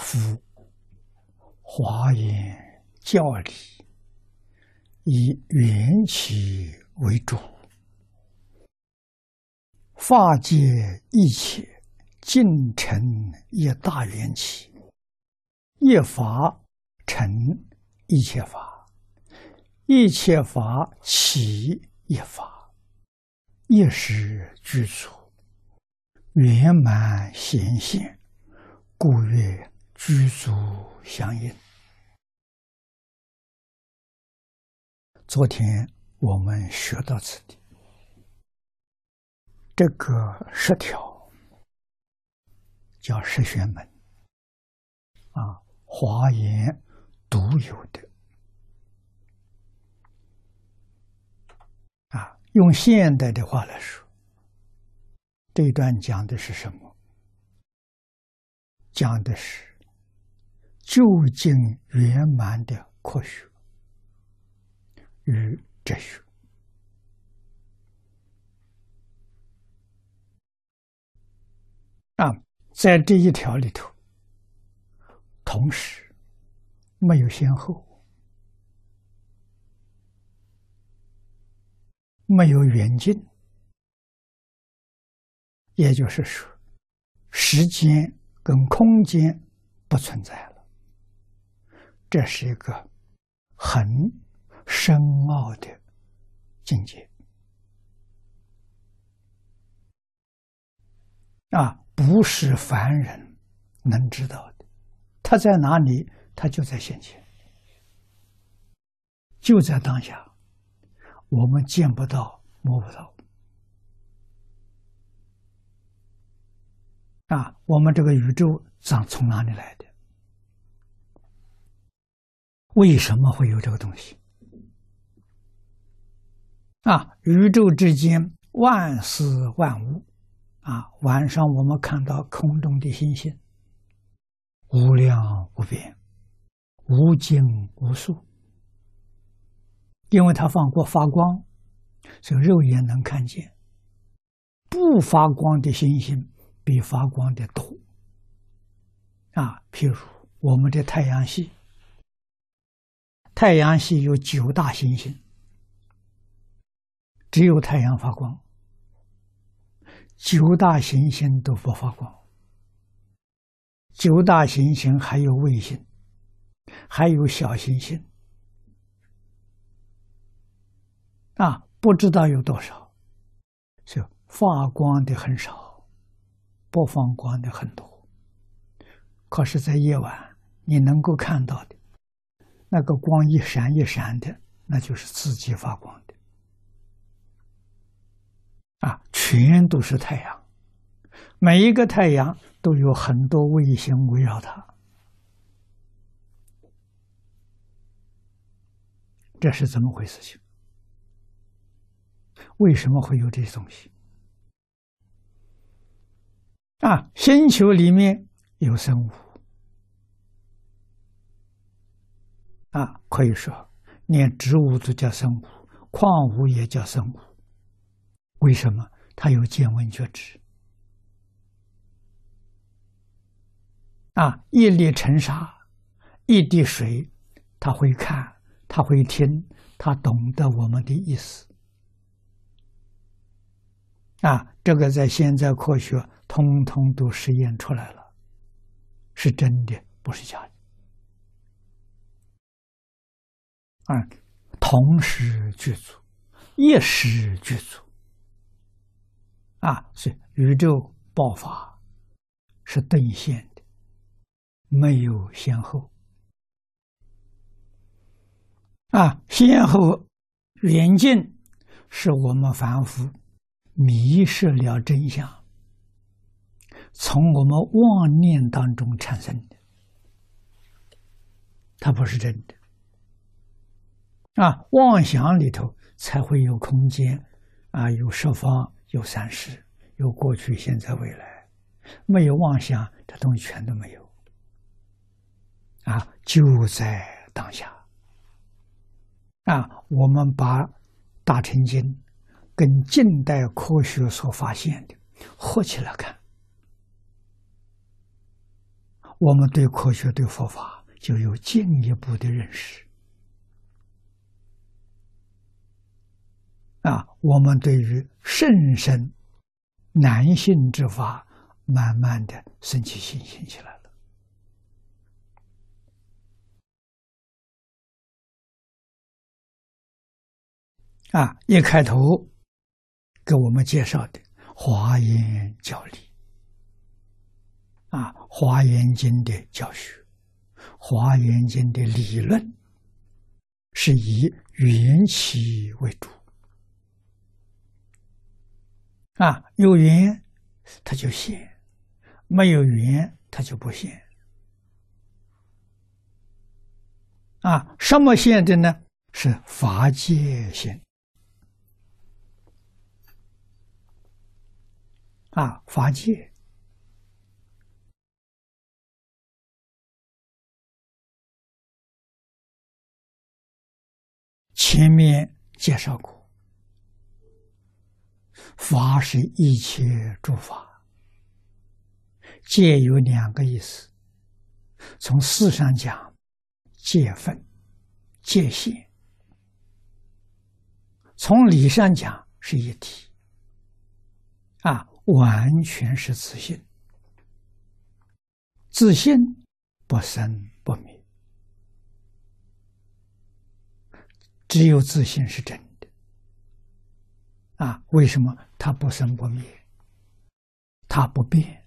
夫华严教理以缘起为主，法界一切尽成一大缘起，一法成一切法，一切法起一法，一时具足，圆满显现，故曰。居足相应。昨天我们学到此地，这个十条叫十玄门，啊，华严独有的，啊，用现代的话来说，这一段讲的是什么？讲的是。究竟圆满的科学与哲学啊，在这一条里头，同时没有先后，没有远近，也就是说，时间跟空间不存在了。这是一个很深奥的境界啊，不是凡人能知道的。他在哪里？他就在现前，就在当下。我们见不到，摸不到啊！我们这个宇宙长从哪里来的？为什么会有这个东西？啊，宇宙之间万事万物，啊，晚上我们看到空中的星星，无量无边，无尽无数，因为它放过发光，所以肉眼能看见。不发光的星星比发光的多，啊，譬如我们的太阳系。太阳系有九大行星，只有太阳发光，九大行星都不发光。九大行星还有卫星，还有小行星，啊，不知道有多少，就发光的很少，不发光的很多。可是，在夜晚你能够看到的。那个光一闪一闪的，那就是自己发光的，啊，全都是太阳，每一个太阳都有很多卫星围绕它，这是怎么回事？情为什么会有这些东西？啊，星球里面有生物。啊，可以说，连植物都叫生物，矿物也叫生物。为什么？它有见闻觉知。啊，一粒尘沙，一滴水，他会看，他会听，他懂得我们的意思。啊，这个在现在科学通通都实验出来了，是真的，不是假的。啊，同时具足，一时具足。啊，所以宇宙爆发是顿现的，没有先后。啊，先后远近是我们凡夫迷失了真相，从我们妄念当中产生的，它不是真的。啊，妄想里头才会有空间，啊，有十方，有三世，有过去、现在、未来。没有妄想，这东西全都没有。啊，就在当下。啊，我们把《大乘经》跟近代科学所发现的合起来看，我们对科学、对佛法就有进一步的认识。啊，我们对于甚深男性之法，慢慢的升起信心起来了。啊，一开头给我们介绍的华严教理，啊，华严经的教学，华严经的理论，是以缘起为主。啊，有缘，他就现；没有缘，他就不现。啊，什么现的呢？是法界现。啊，法界前面介绍过。法是一切诸法，戒有两个意思。从事上讲，界分、界限；从理上讲，是一体。啊，完全是自信，自信不生不灭，只有自信是真。啊，为什么它不生不灭？它不变，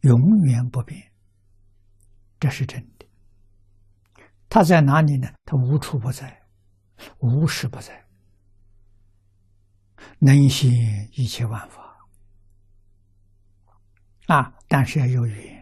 永远不变，这是真的。它在哪里呢？它无处不在，无时不在，能现一切万法。啊，但是要有缘。